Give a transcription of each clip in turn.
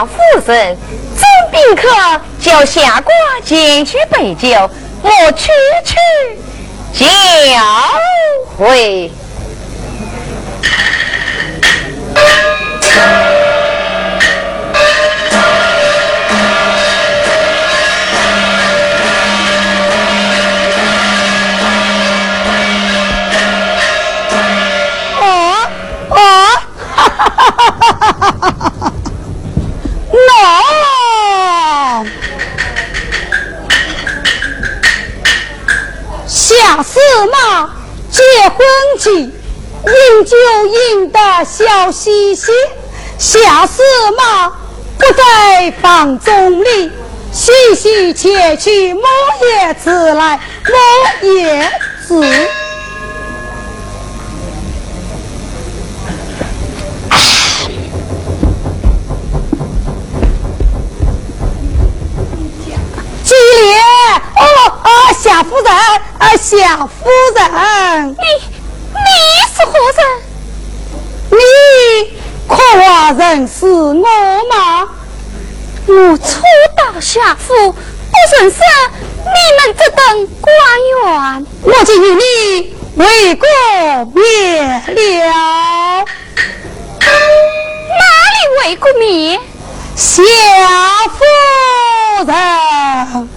啊，夫人，这宾客叫下官进去备酒，我去去就会。婚期，饮酒饮得笑嘻嘻。下司马不在房中里，细细切取莫叶子来，莫叶子。夏夫人，啊，小夫人，你是何人？你可话认识我吗？我初到下府，不认识你们这等官员。我今与你为国灭了，哪里为国灭？小夫人。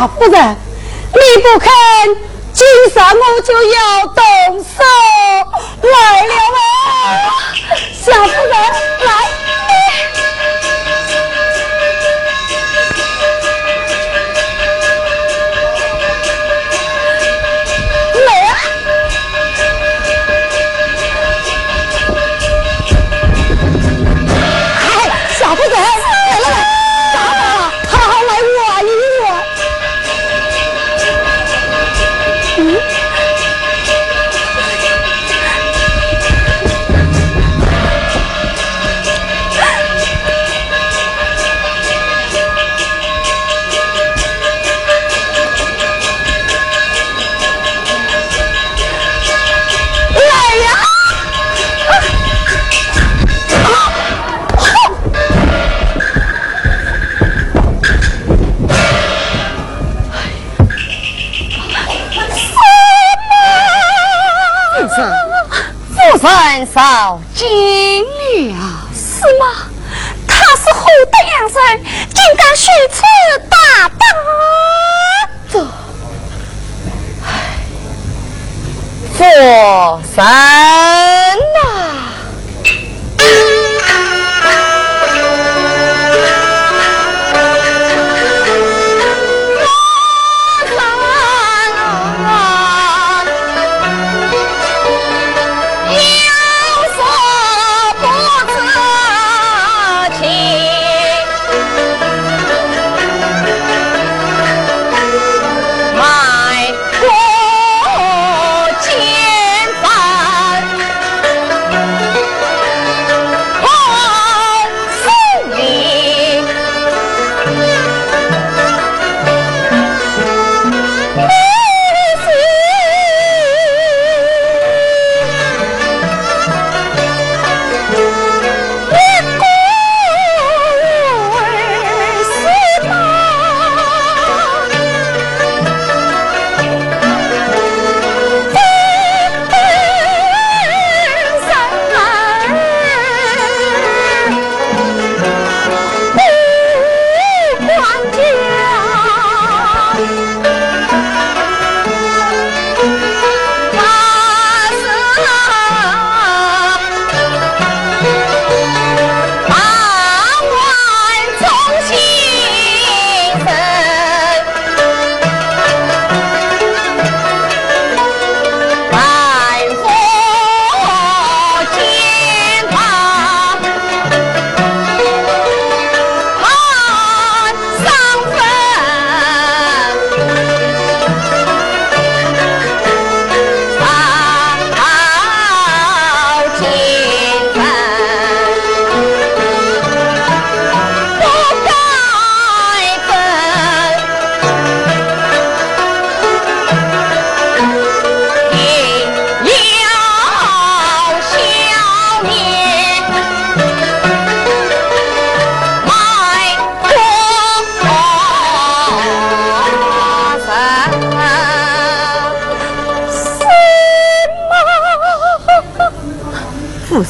小夫人，你不肯，今上我就要动手来了啊！小夫人，少金了，是吗？他是何等样人，竟敢如此大胆？这，佛山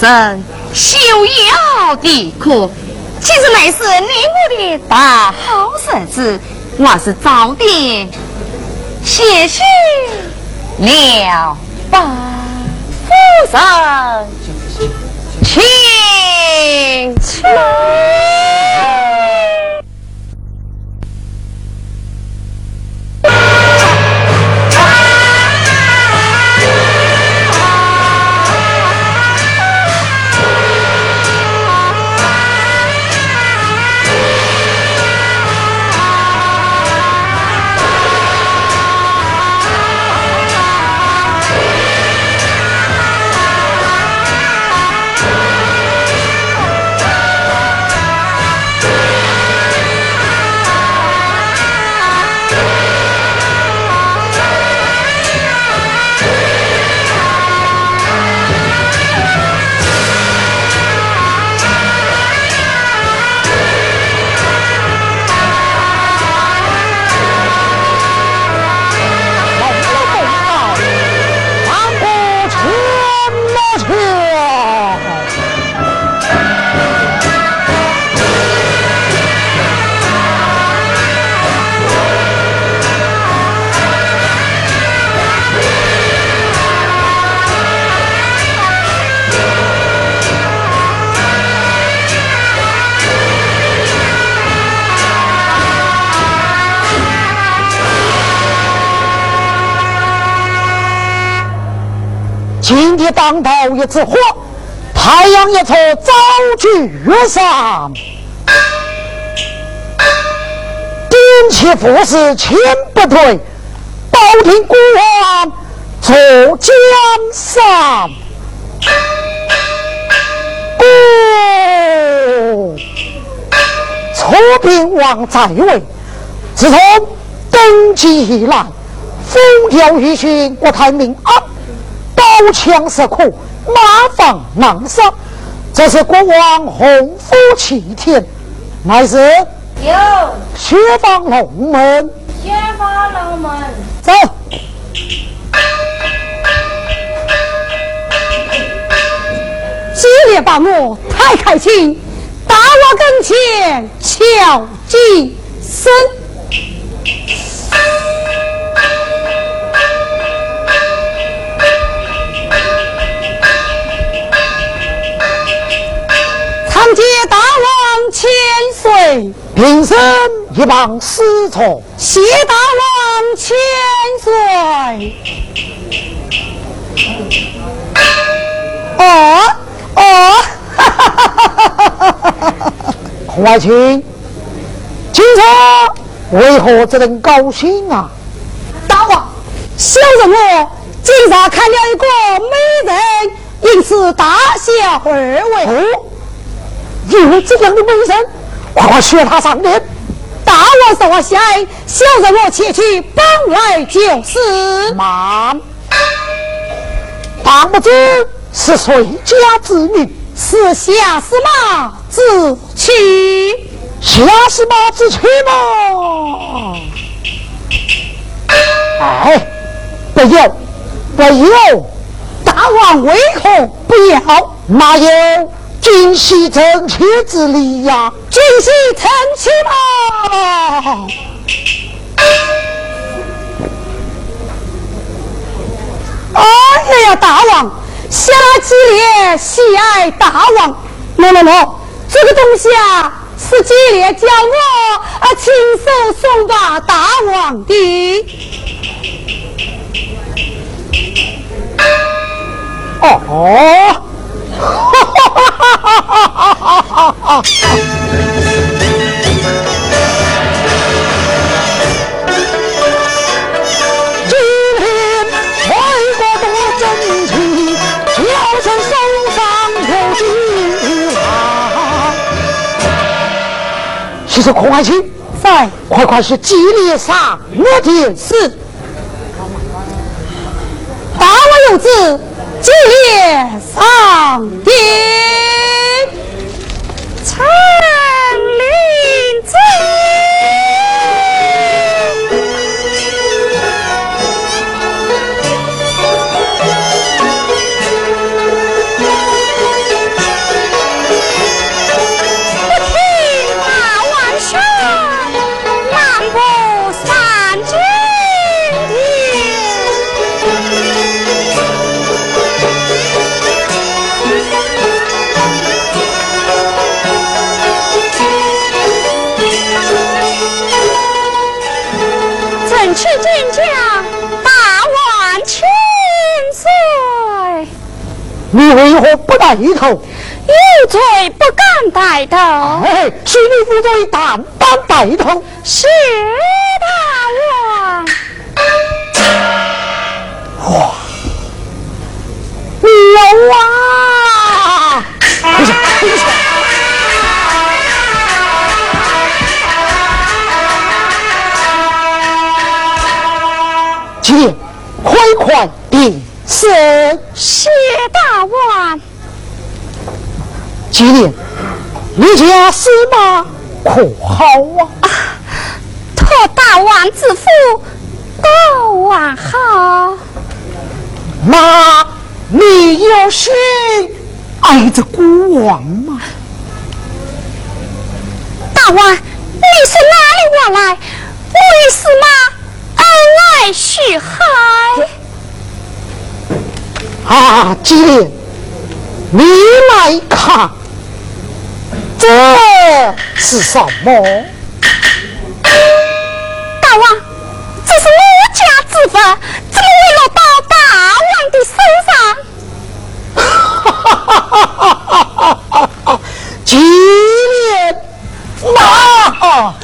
生休要的苦，其实乃是你我的大好日子，我是早点谢谢。了吧，夫人，请一次火，太阳一出早去月上。点起富士千不退，保听孤王坐江山。不，楚平王在位，自从登基以来，风调雨顺，国泰民安。刀枪石苦，马放狼杀，这是国王洪福齐天，乃是有。雪房龙门，雪房龙门。走。烈把我太开心，打我跟前敲几声。平生一往师从，谢大王千岁。哦。哦，哈哈哈哈哈哈！孔爱卿，今朝为何这能高兴啊？大王，小人我今朝看了一个美人，因此大笑而为。哦，有这样的美人，快快学他上殿。大王受我下，小人我前去帮来就是。慢，大不知。是谁家之女？是夏司马之妻。夏司马之妻吗？哎，不要，不要！大王为何不要？哪有今夕正妻之礼呀？今夕成妾吗？哎呀，大王！下几烈喜爱大王，喏喏喏，这个东西啊，是激烈叫我啊亲手送给大王的。哦，哈哈哈哈哈啊啊啊。今天，快过动了真情的跳成手上头。其实，快快去，快快去，祭烈上我的是。大王有旨，祭烈上天。臣领罪你为何不带头？有罪不敢带头。哎，是你负罪，胆胆带头。是大王。哇！牛啊！不是，不是。请快快定。是谢大王，今年你家司马可好啊？托大王之福，大王好。那你有心爱着孤王吗？大王，你是哪里往来？为什么恩爱许海？啊，姬莲，你来看，这是什么？大王，这是我家之 vật，怎么会落到大王的手上？哈哈哈哈哈哈哈！姬莲，拿！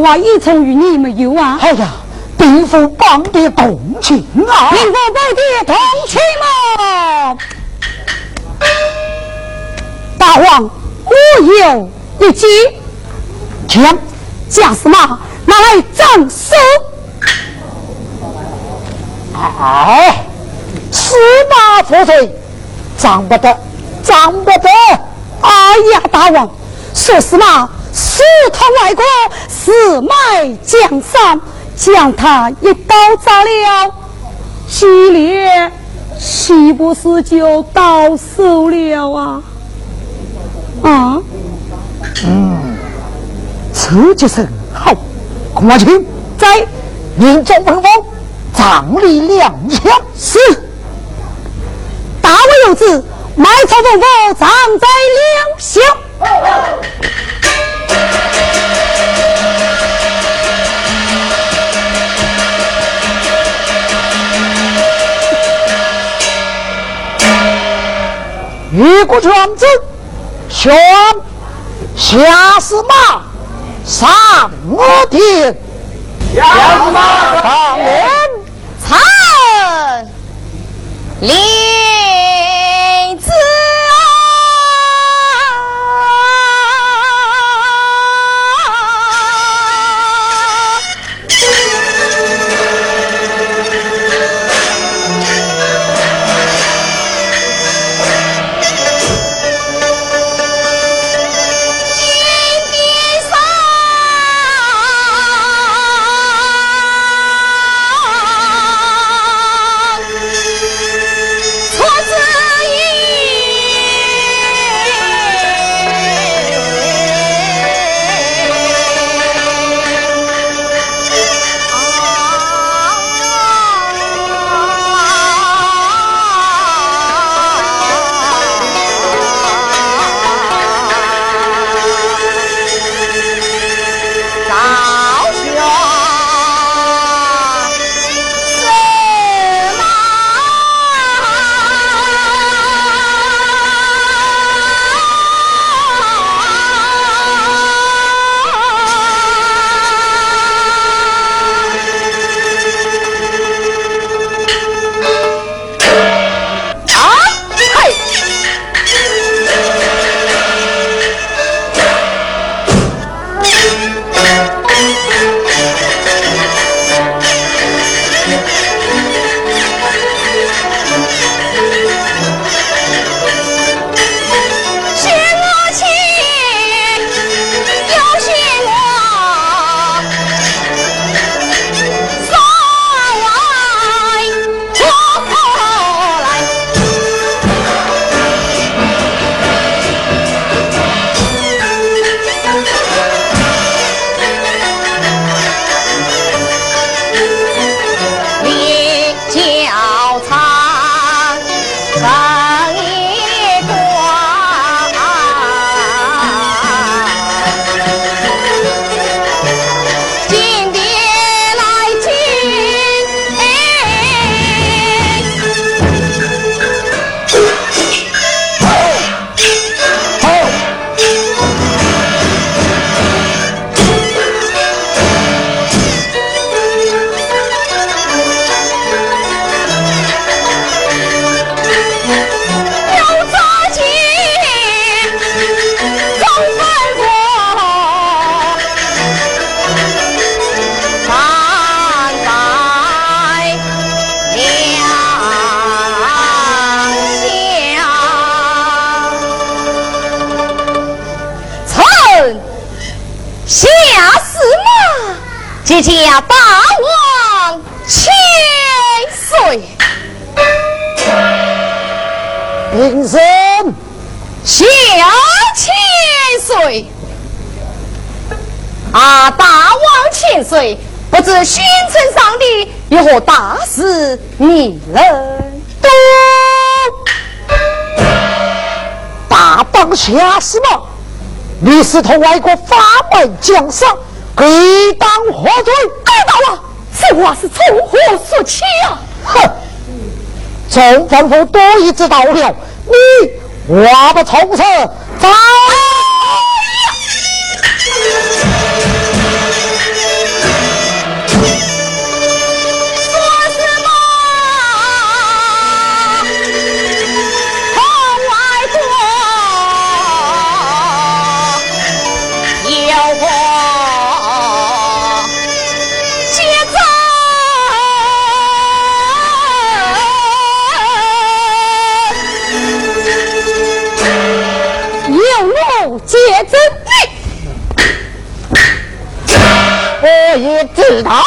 我一从与你没有啊？哎呀！兵夫帮的同情啊！兵夫帮的同情嘛！大王，我有一计，将驾驶马拿来斩首。哎，司马负罪，斩不得，斩不得！哎呀，大王，说司马私通外国，私卖江山。将他一刀扎了，系列岂不是就到手了啊？啊？嗯，此计甚好。孔万清在命中吩咐，掌里两枪。是。大王有旨，埋草吩咐，长在两相。越过圈子，选下司马上我殿，下司马千岁，不知新城上的有何大事，你人多？大当下是吗？你是同外国法外降上，给当何罪？知道了，这话是从何说起啊？哼！总吩咐多一知道了，你我不从此走。是他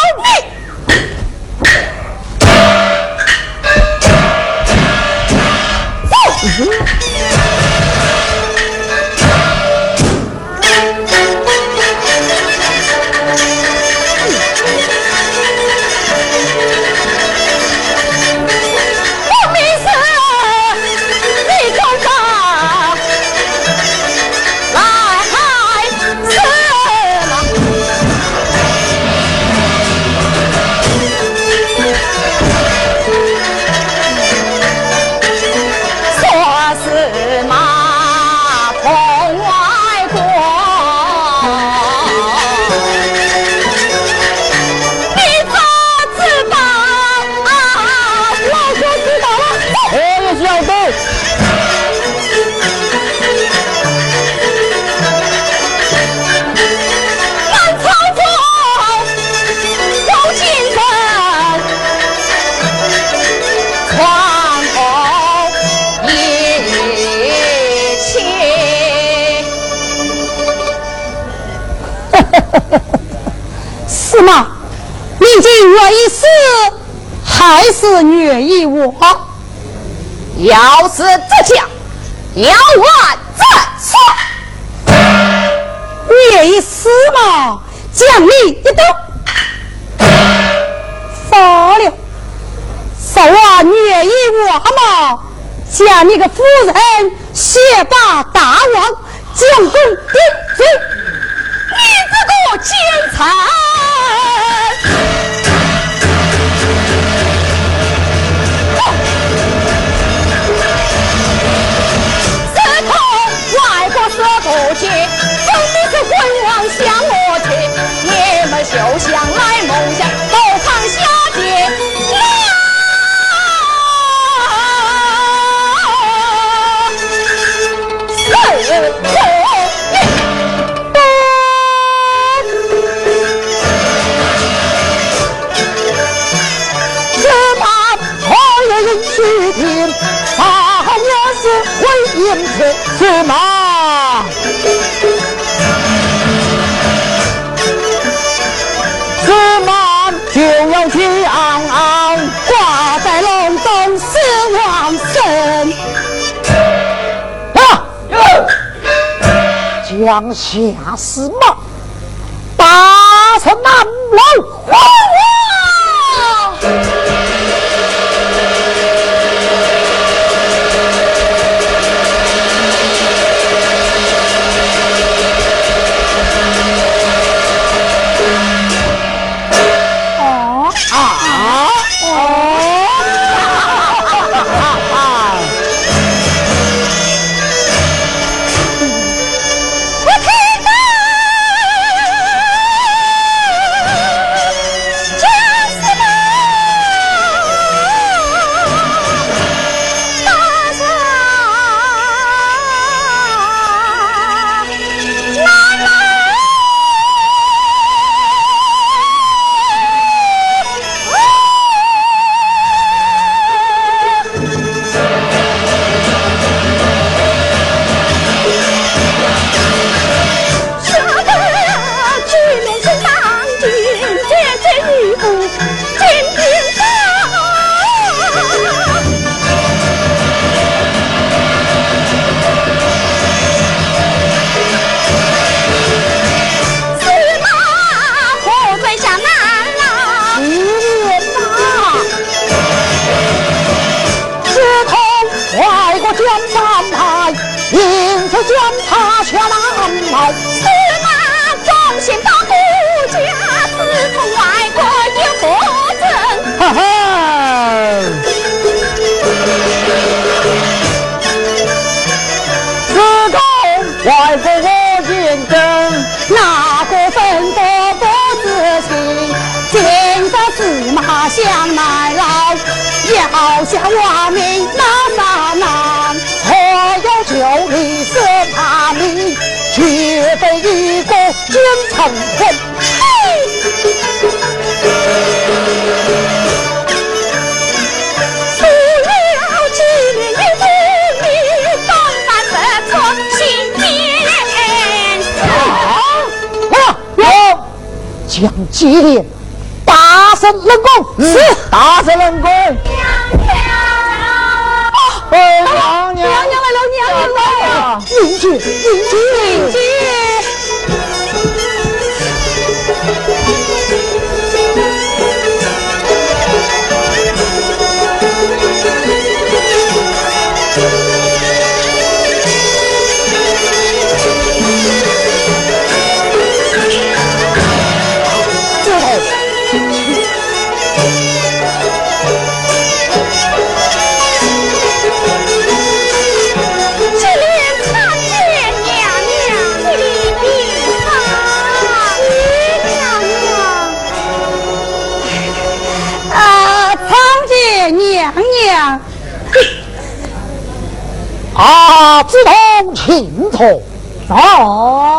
因此，马，是马就要去昂昂挂在龙中四王身。啊！将下司马打成南楼。将祭奠，大声冷宫，是大声冷宫。娘娘，娘娘来了，娘娘来了，迎接，迎接，迎接。啊，自动请坐。哦，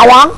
大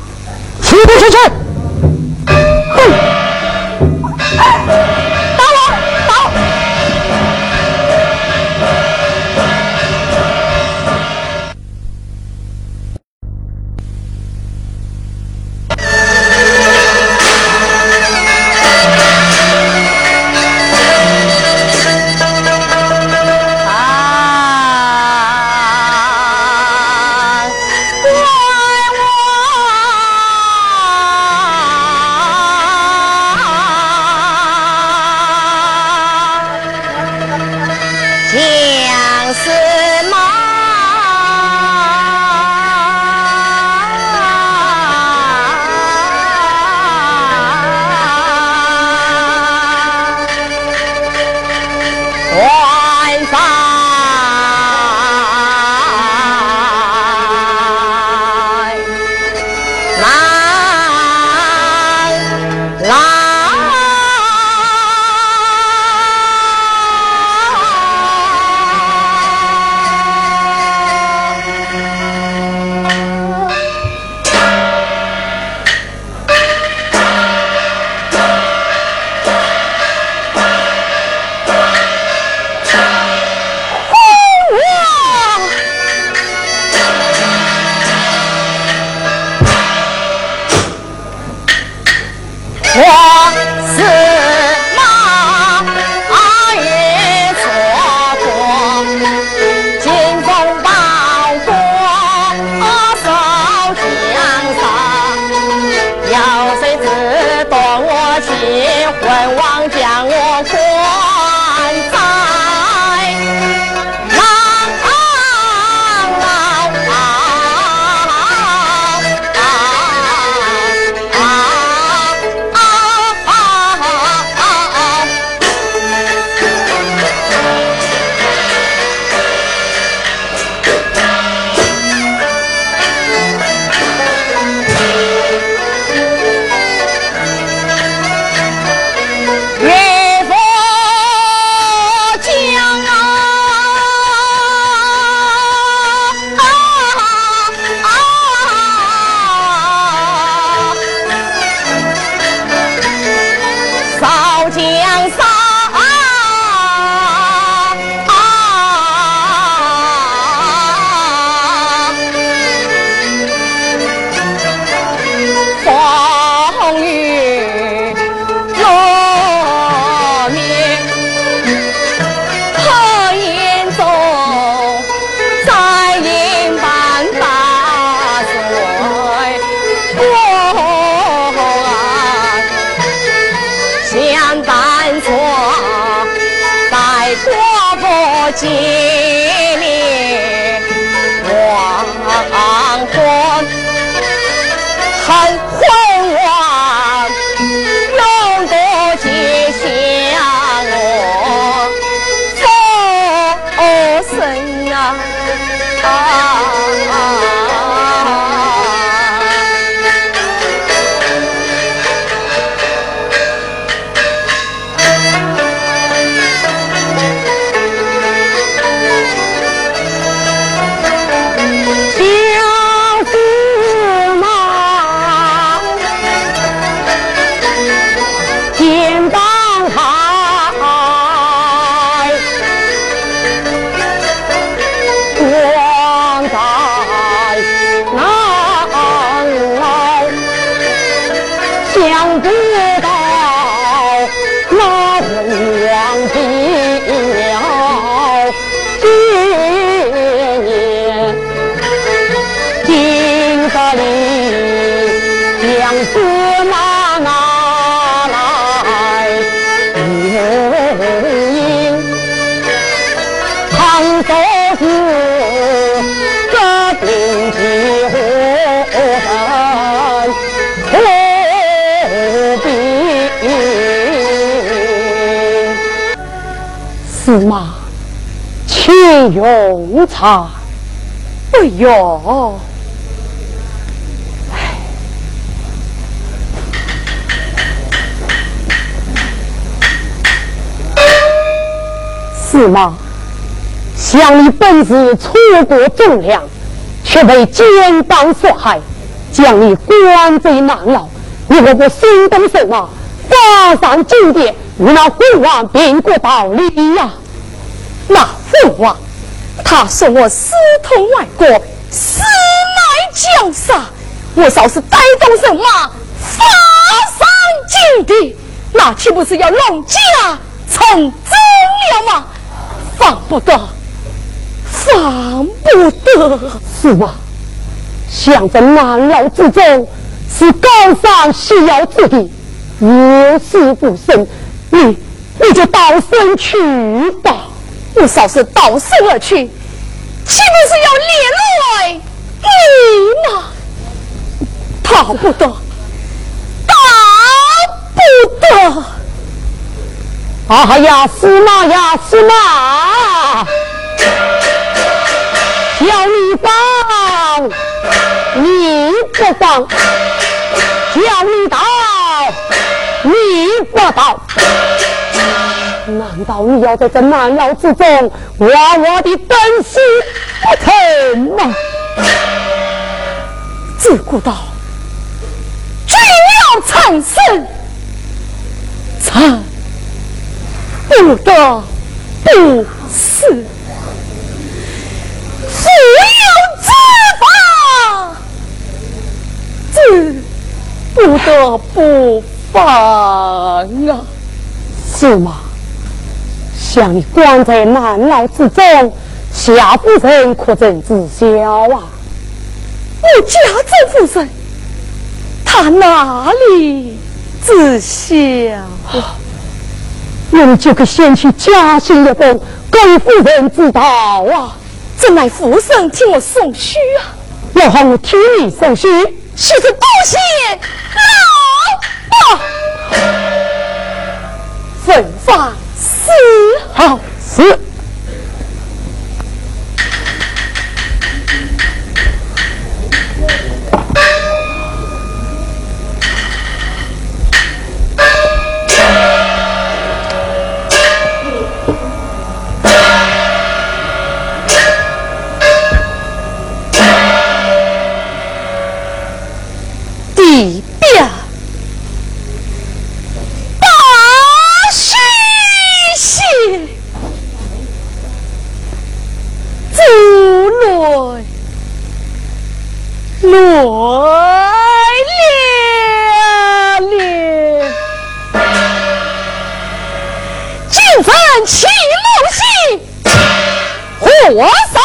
用餐。哎呦，是吗？想你本是楚国忠良，却被奸党所害，将你关在难牢，你何不心动什么？发上金殿，与那父王并过道理呀？那父王，他说我私通外国，私来江杀，我少是带动人马？发上金殿，那岂不是要弄家成真了吗？放不得，放不得，是吗？想在难老之中，是高山需要之地。有死不生，你你就倒生去吧。我少是倒生而去，岂不是要连累你吗？逃不得，逃不得！啊呀，司马呀，司马，叫你放，你不放，叫你打。你不到，难道你要在这难牢之中挖我的本心不成吗？自古道，君要臣死，臣不得不死；父有之法，子不得不。放啊！是吗？将你关在难牢之中，下夫人可曾知晓啊？我家政夫人，他哪里知晓？那你就可先去加信一封，给夫人知道啊！这乃夫人替我送书啊！要喊我替你送书，是多谢分发四好四。火烈烈，金粉起，木屑火洒。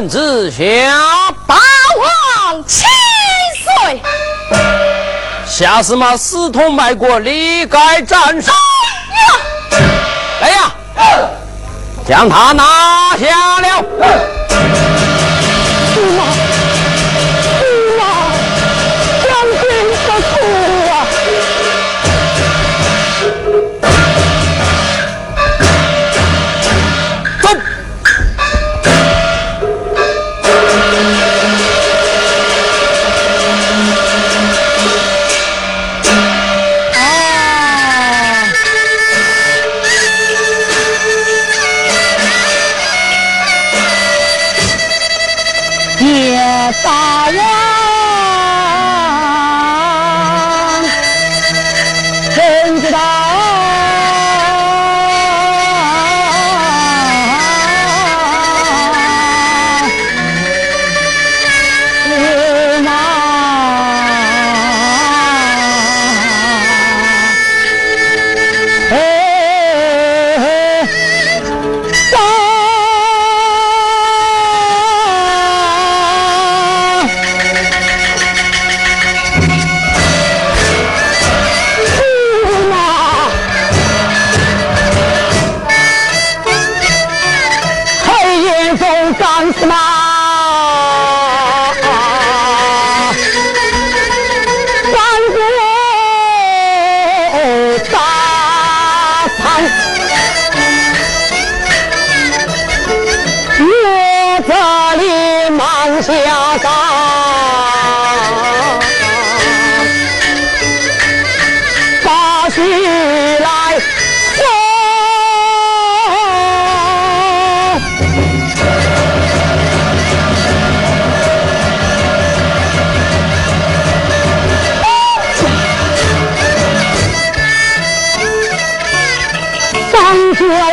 圣旨下，八王千岁。下司马私通卖国，离开斩首。来呀，将他拿下了。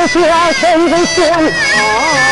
下身子先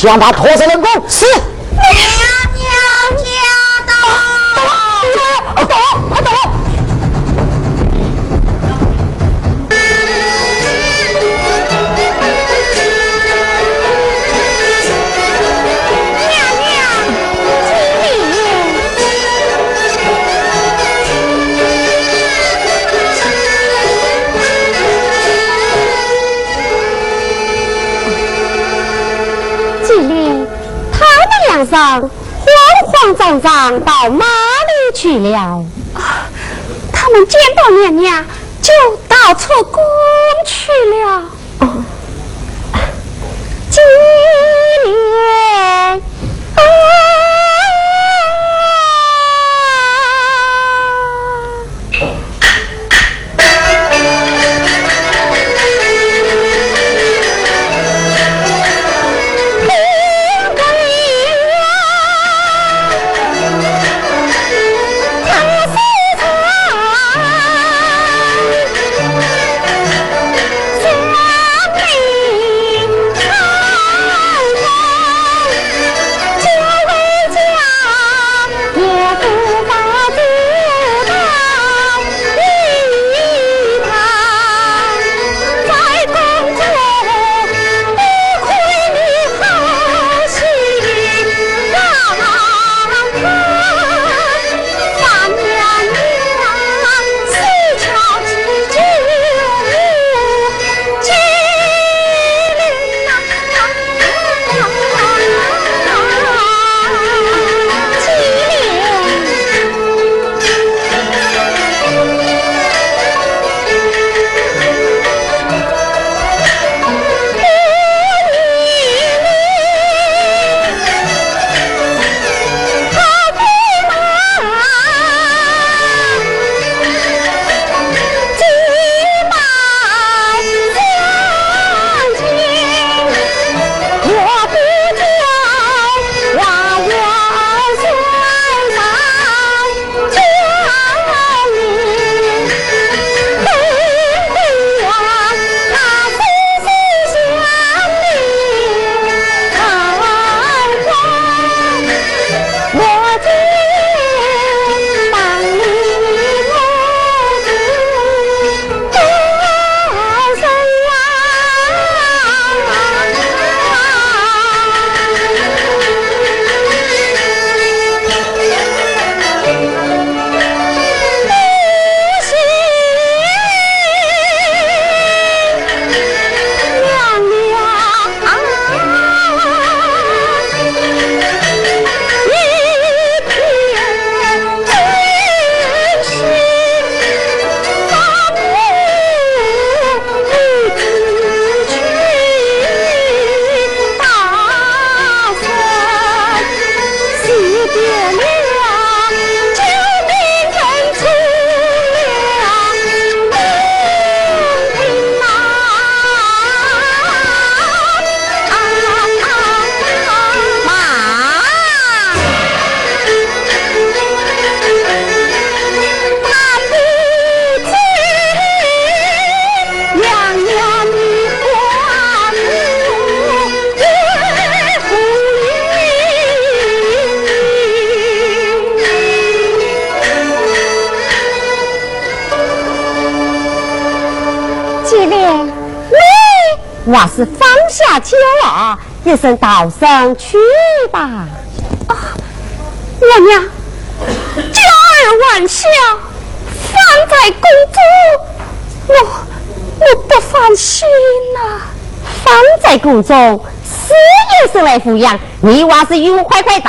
希望他拖上儿，一声道声去吧。啊，娘娘，娇儿玩笑，放在宫中，我我不放心呐。放在宫中，死也是来抚养，你娃是与我快快走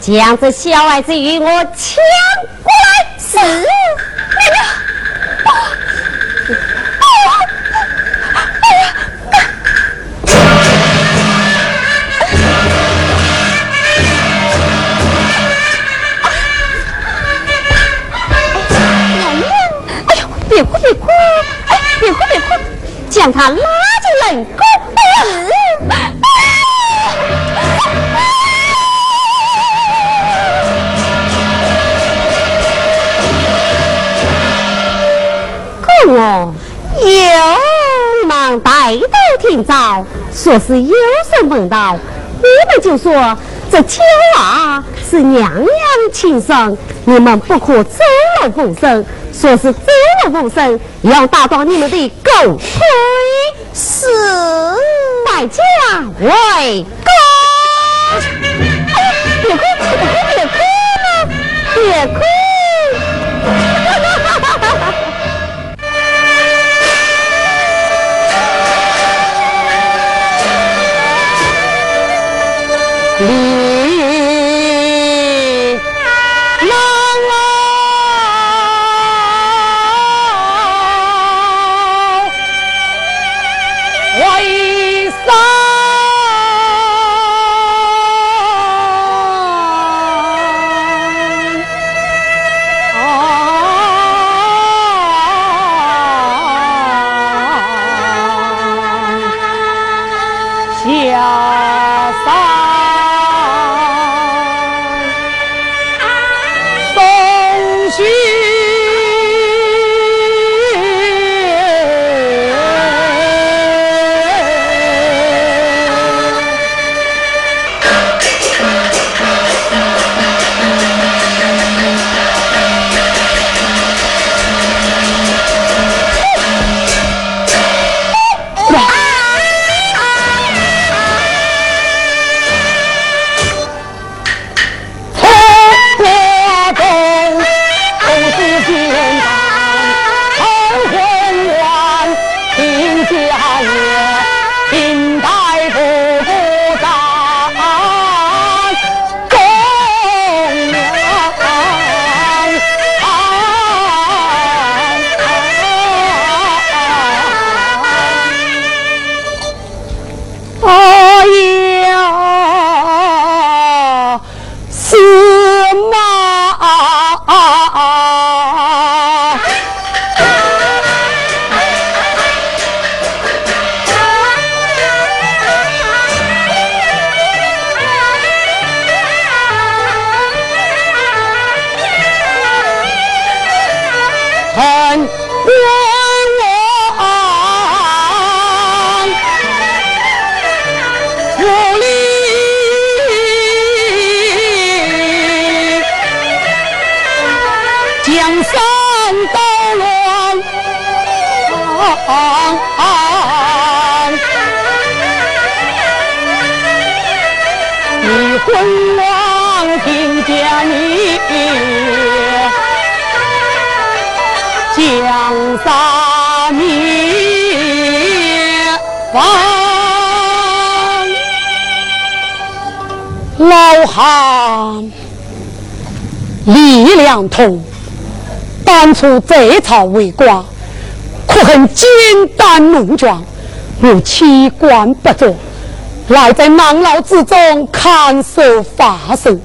将这小孩子与我抢过来！是。别哭别哭，哎，别哭别哭，将他拉进冷宫子。公我有忙带头听早，说是有什问道，你们就说这娇娃是娘娘亲生，你们不可走漏风声。说是走漏风声，要打断你们的狗腿，是代价为公。别哭，别哭，别哭，别哭。老汉李良同，当初贼曹为官，可恨奸胆怒壮，如弃官不做，赖在囊牢之中看守法守。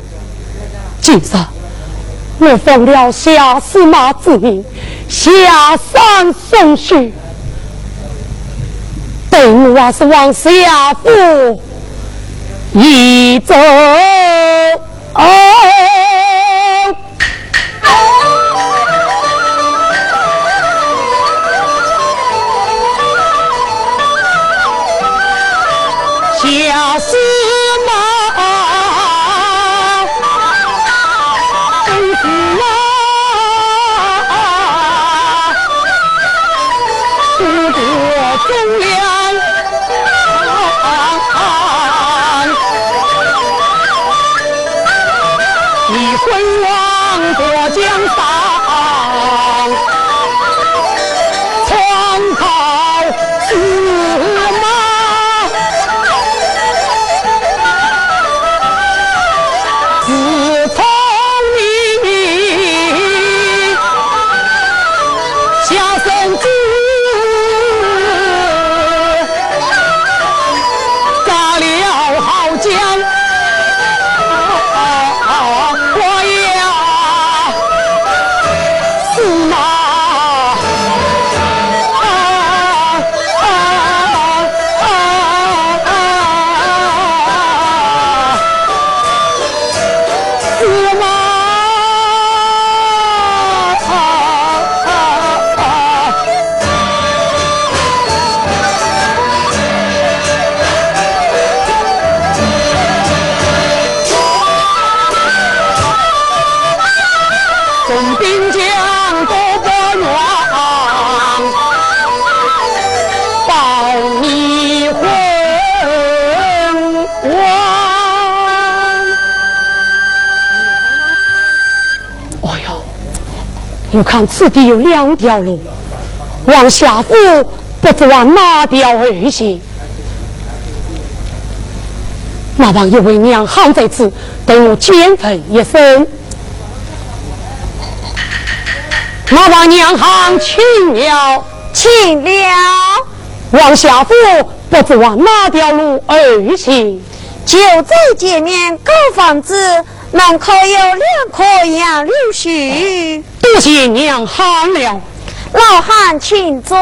今日我奉了下司马之命，下山送许，等我是往下府。一我看此地有两条路，往下府不知往哪条而行。那望一位娘行在此，等我见分一声。那望娘行请了，请了。往下府不知往哪条路而行。就在前面高房子。门口有两棵杨柳树，多谢娘喊了。老汉请坐。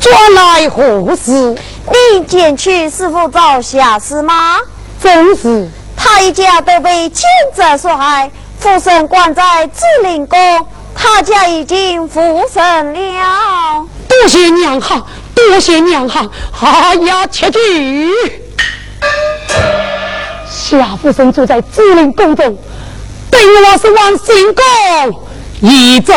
坐来何事？你前去是否找下司吗？正是。他一家都被奸贼所害，附身关在紫林宫。他家已经复生了。多谢娘好，多谢娘好。哎呀，切记。夏福生住在紫林宫中，等我是王新宫一走。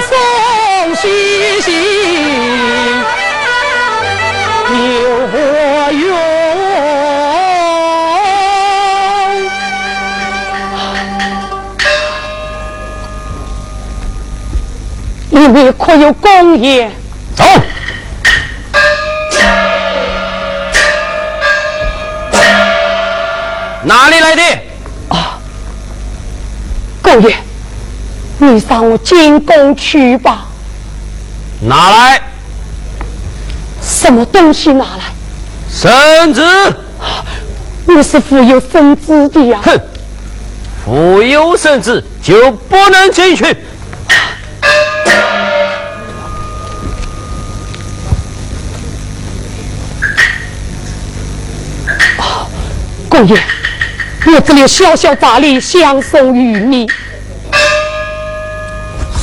送西行有何用？你们可有公爷？走。哪里来的？啊，公爷。你上我进宫去吧。拿来。什么东西拿来？圣旨。你是富有圣旨的呀。哼，富有圣旨就不能进去。啊，公爷，我这里小小法力相送于你。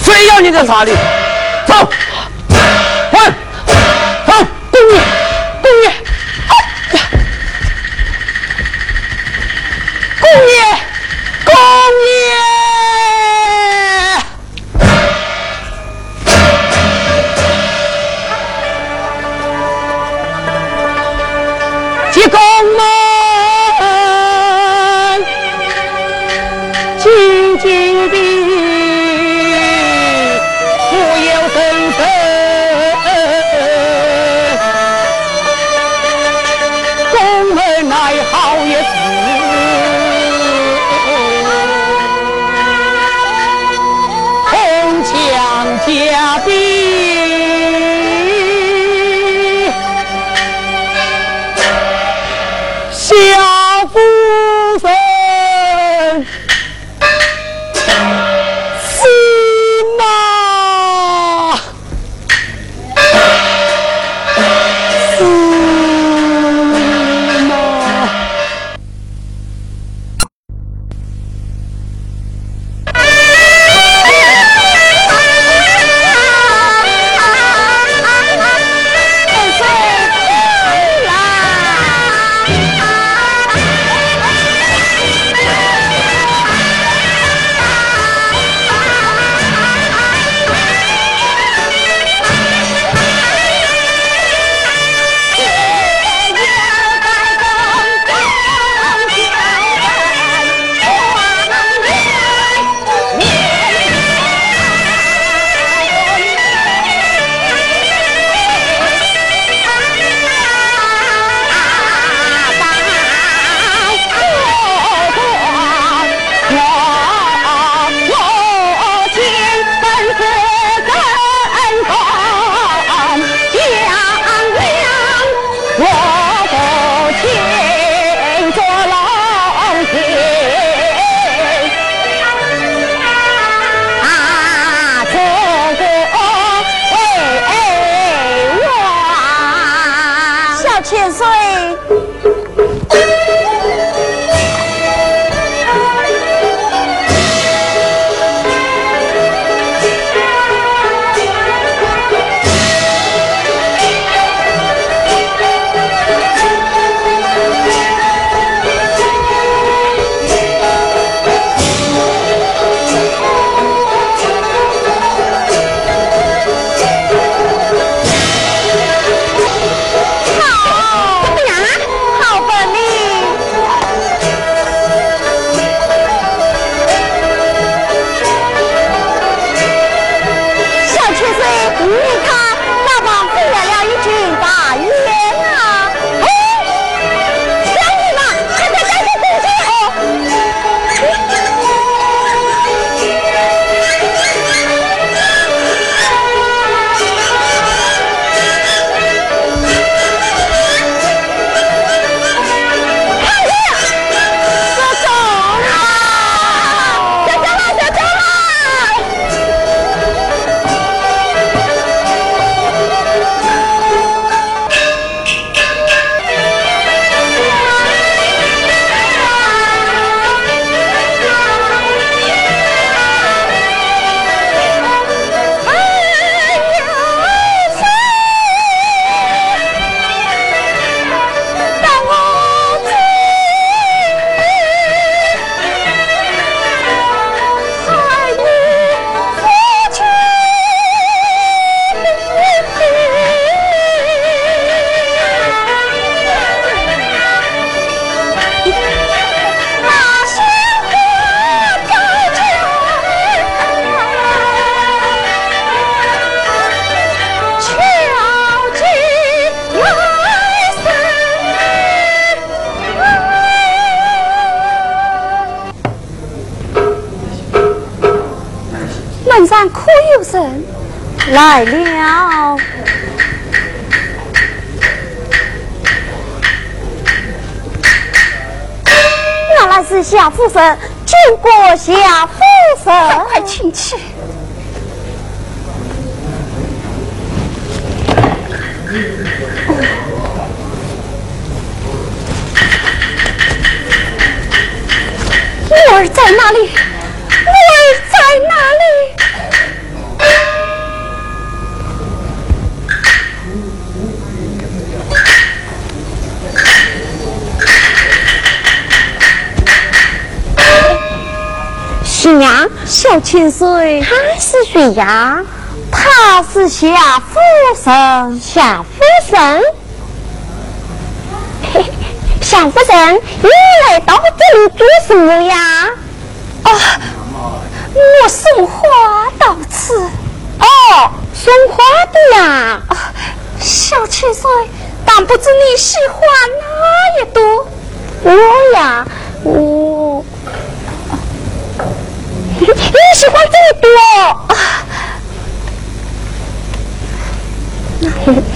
非要你这法力？走，不分小千岁，他是谁呀？他是夏夫人。夏夫人，夏夫人，你来到这里做什么呀？啊，我送花到此。哦，送花的呀。小千岁，但不知你喜欢哪一朵？我呀，我。你喜欢这么多啊？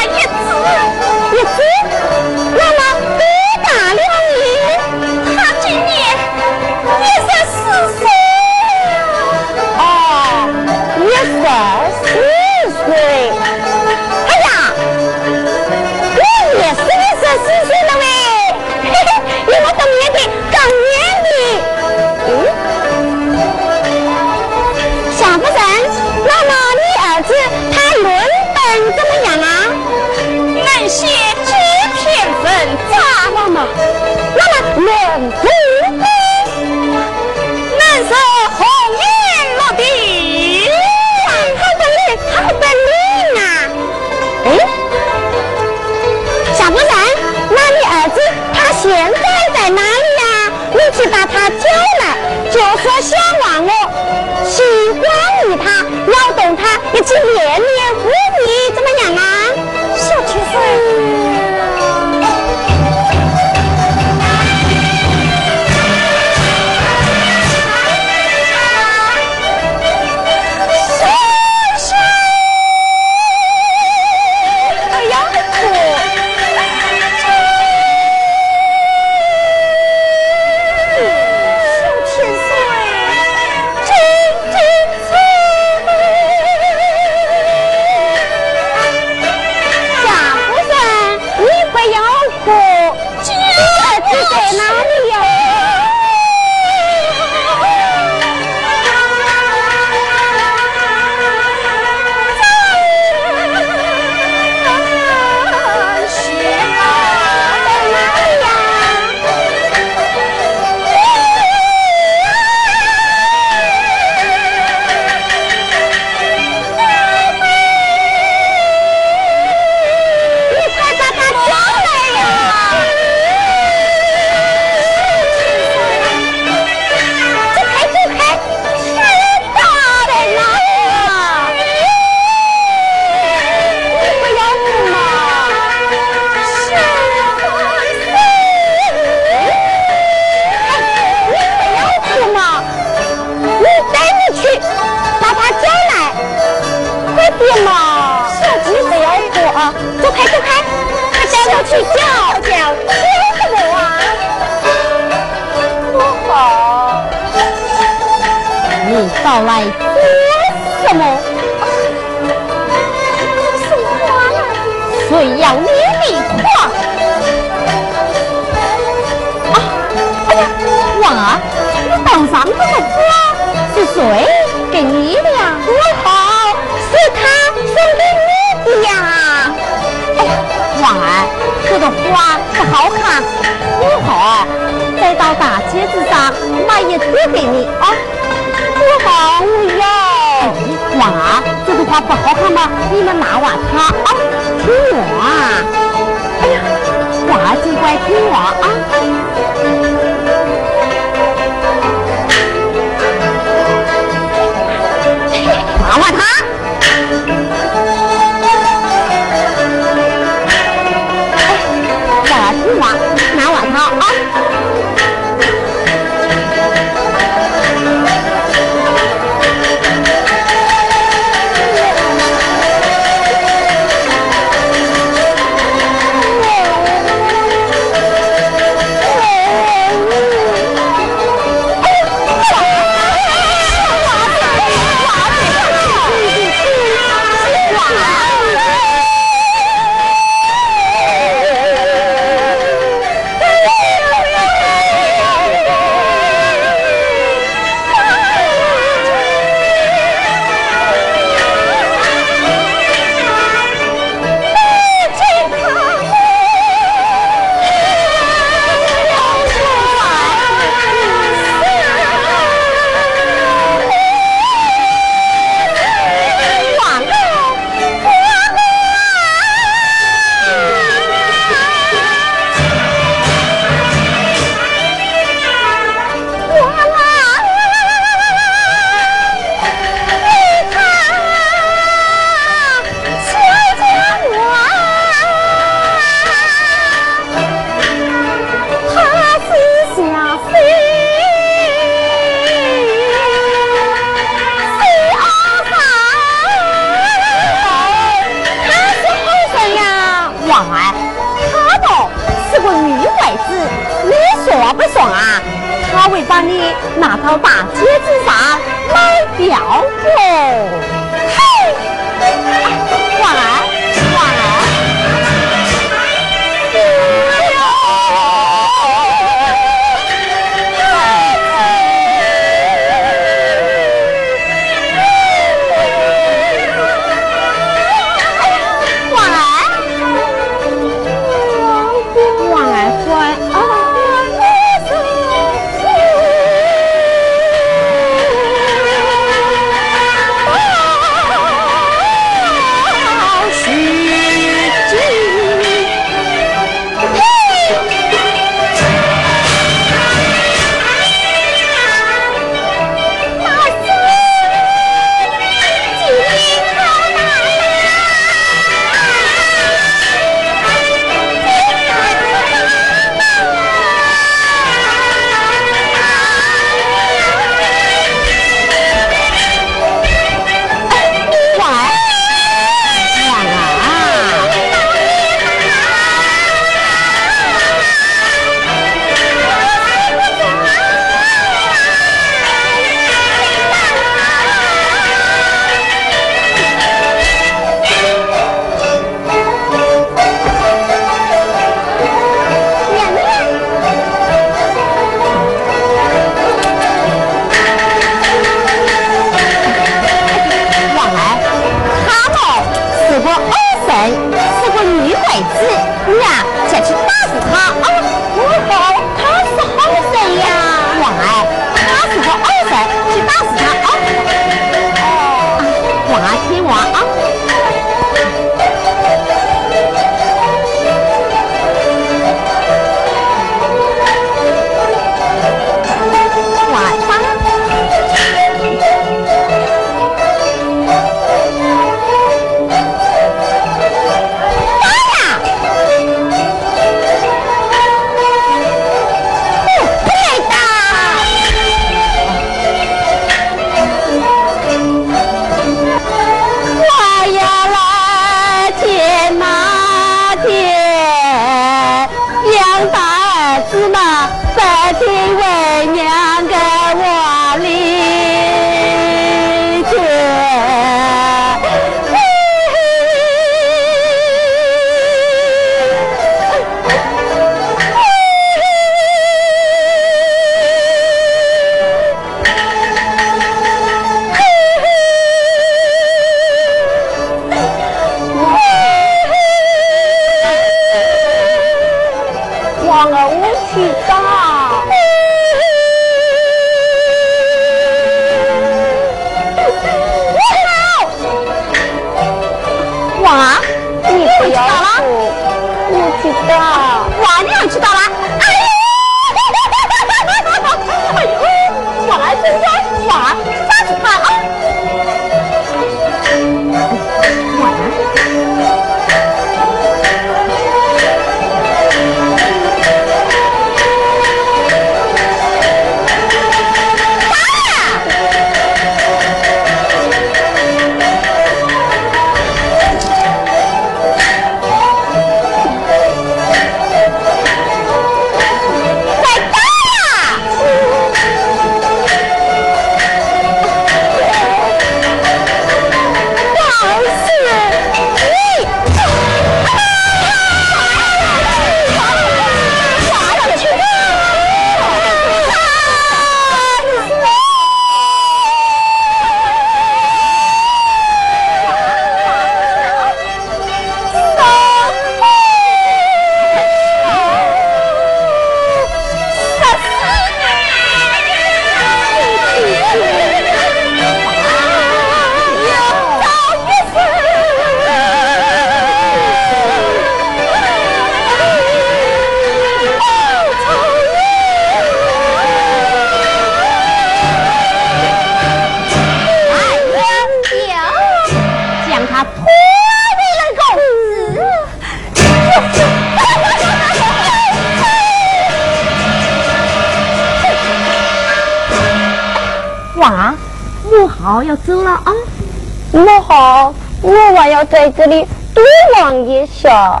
在这里多望一下，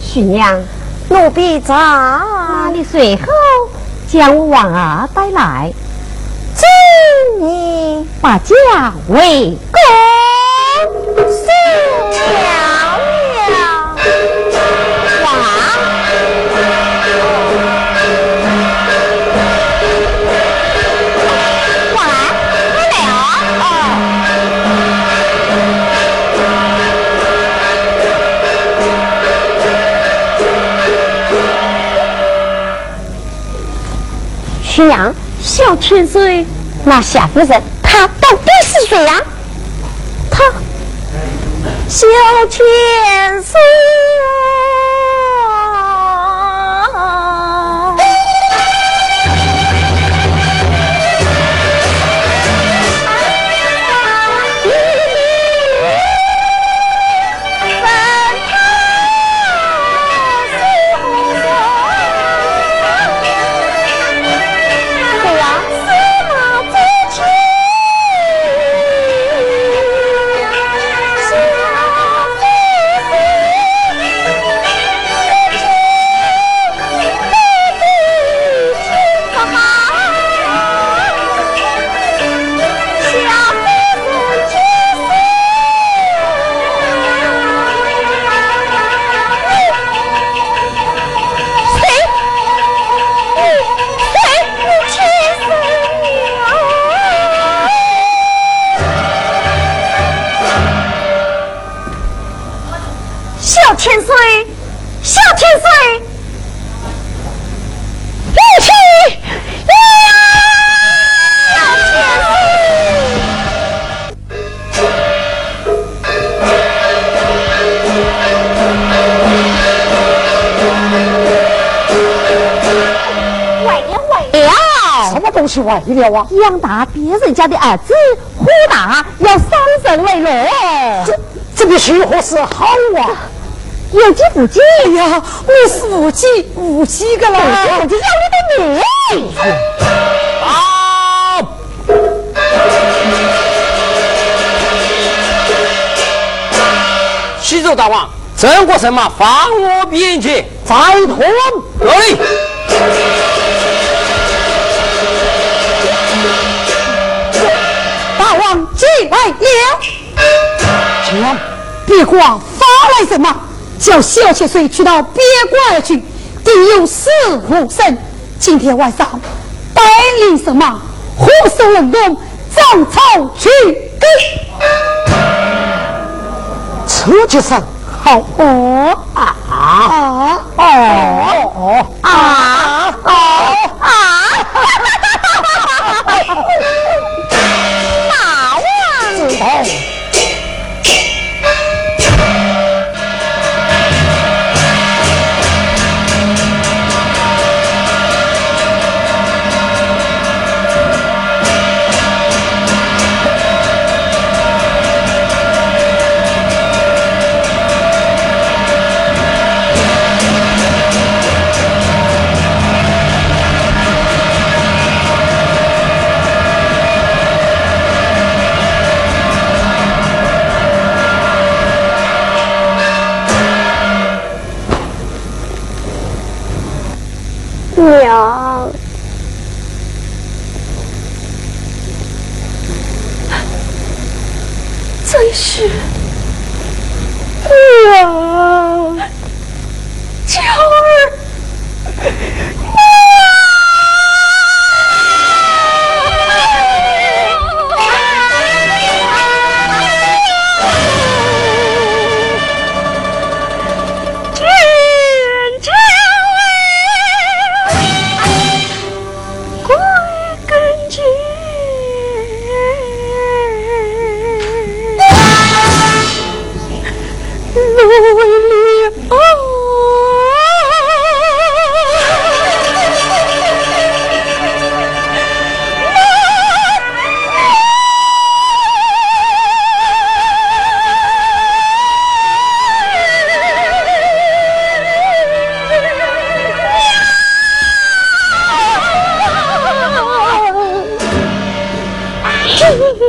徐娘，奴婢在，你随后将婉儿带来，今你把家为娘，小千岁，那夏夫人她到底是谁呀？她小千岁了！什么东西坏了啊？养大别人家的儿子，虎大要伤人为乐。这这必须何是好啊？有计不计哎呀，我是无忌无忌个了。我就要你的命！好，西周大王，郑国神马放我边去，再拖有礼。进来了，将别挂发来什么，叫小千岁去到别馆而去，定有死无生。今天晚上带领什么虎守龙洞，斩草去根。这就是好哦啊啊哦哦啊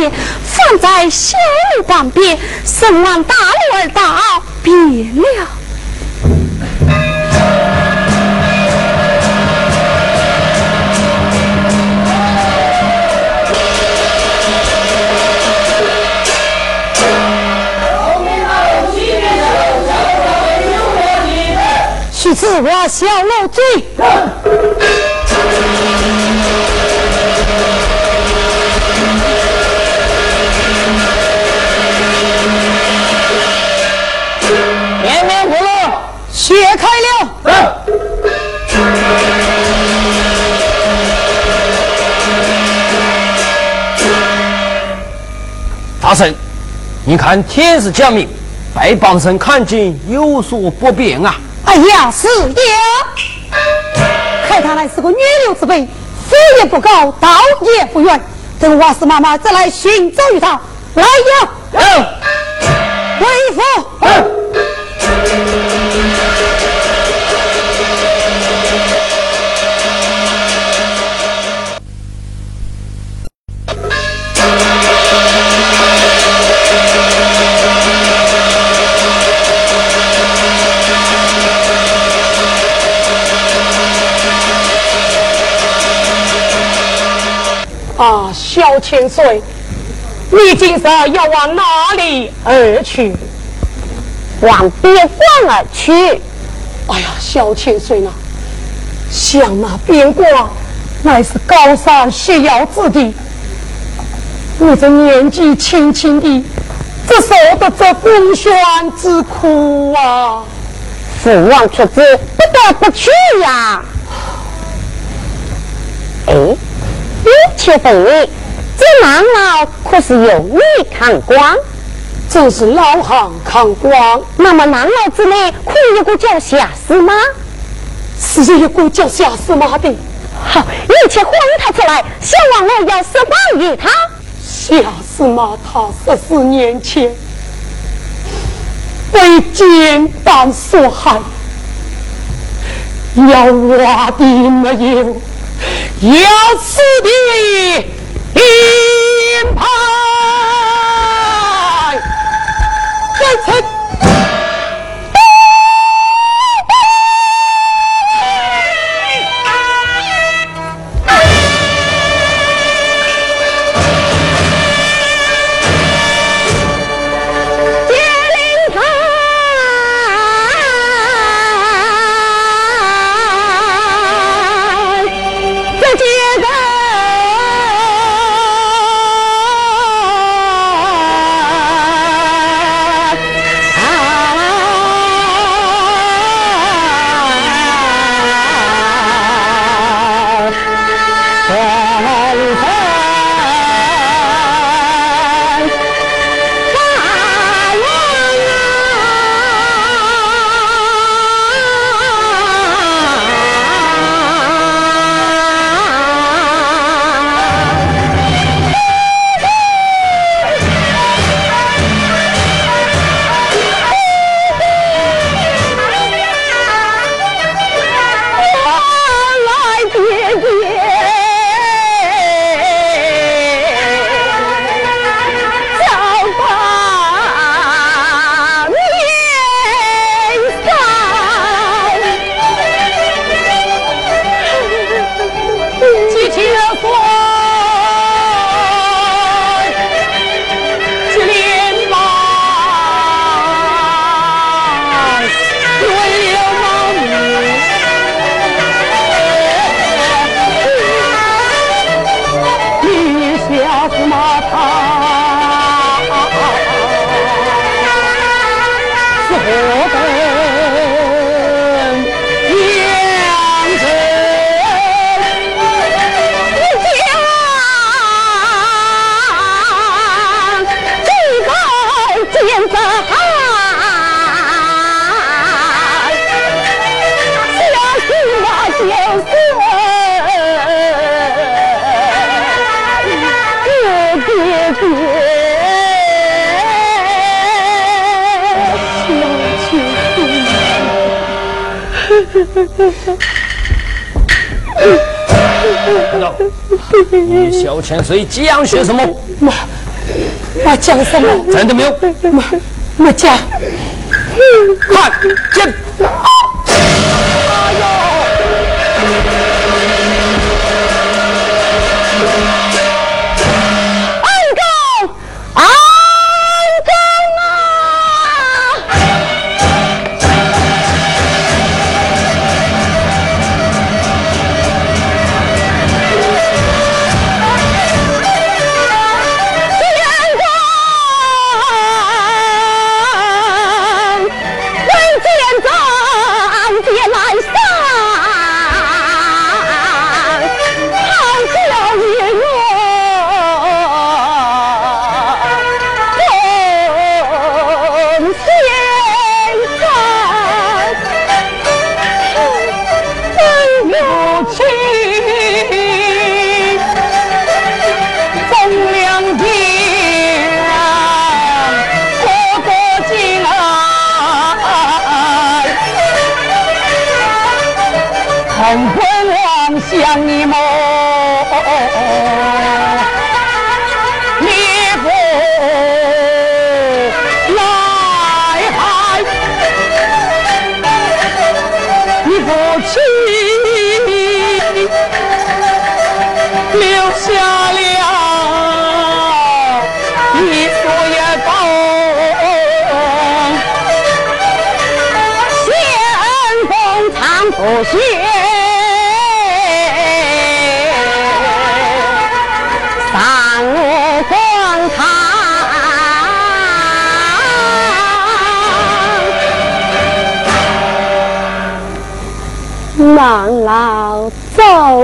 放在小路旁边，神往大路而道别了。许次我小楼追。你看天是将明，被帮生看见有所不便啊！哎呀，是呀，看他来是个女流之辈，飞也不高，道也不远。等瓦斯妈妈再来寻找于他。来呀，回府。小千岁，你今日要往哪里而去？往边关而去。哎呀，小千岁呢？想那边关乃是高山险要之地，我这年纪轻轻的，怎受得这公轩之苦啊？父王出子，不得不去呀。哎，有且问你，郎老可是有你看光？正是老行看光。那么郎老之内，可有个叫夏司马？是一个叫夏司马的。好，你且唤他出来，小王我要释放于他。夏司马他十四年前被奸党所害，要挖的没有，要死的 empire. 你小千岁讲些什么？我我讲什么？真的没有？我我讲。看，见。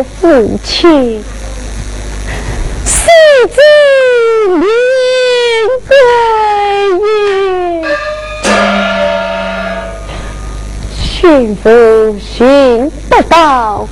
父亲，世子临归也，寻夫寻不到，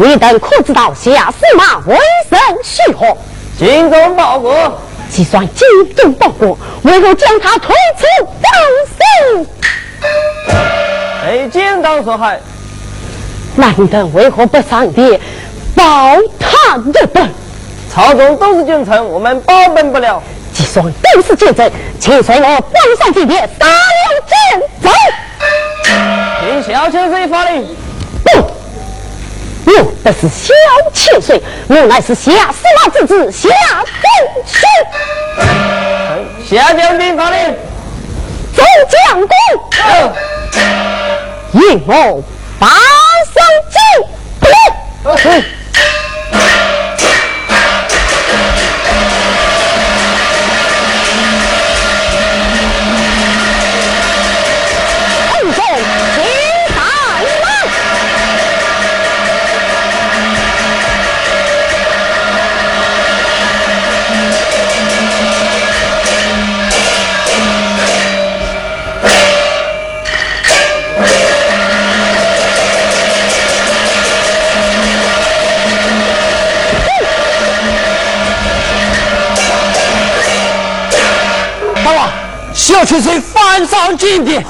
你等可知道下司马为甚许何？精忠报国。既算精忠报国，为何将他推出当死？被奸党所害。那你等为何不上殿报他日本？朝中都是君臣，我们保本不了。既算都是奸臣，请随我关上金殿，杀了奸贼。听小臣随法令。不。我不是小七岁，我乃是下司马之子夏正师。下将军发令，走将军，应我八声进。小千岁犯上金殿，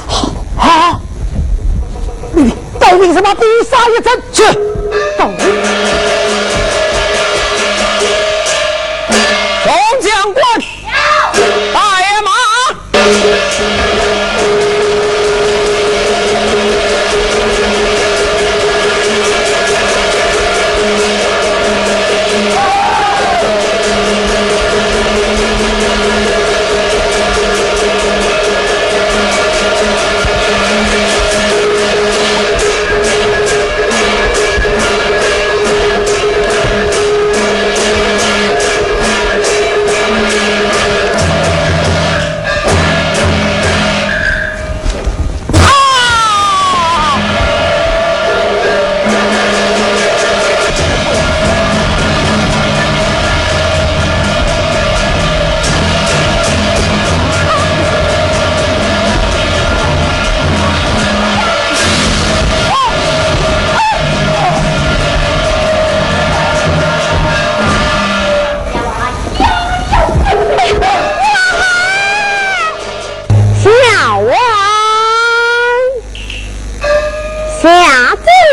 好，你到底什么必杀一阵？是。到。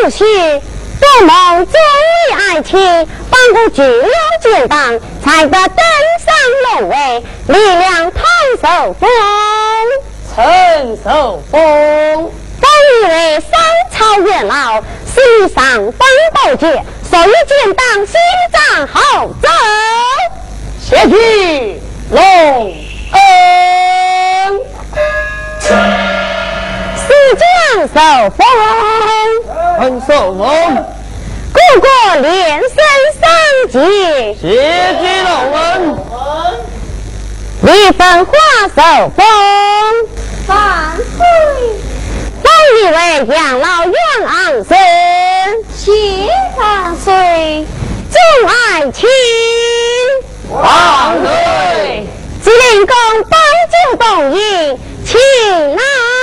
是多蒙忠义爱情，帮助巨流建党，才得登上龙位，力量太受风，陈守封。本以为三朝元老，世上方宝剑，所以建党心脏好走。谢去龙恩，四将受封。很受封，故国连升三级，谢举龙文，立分化受封，万岁！本以为养老院昂生，谢万岁！众爱卿，万岁！吉林公帮酒动饮，请来。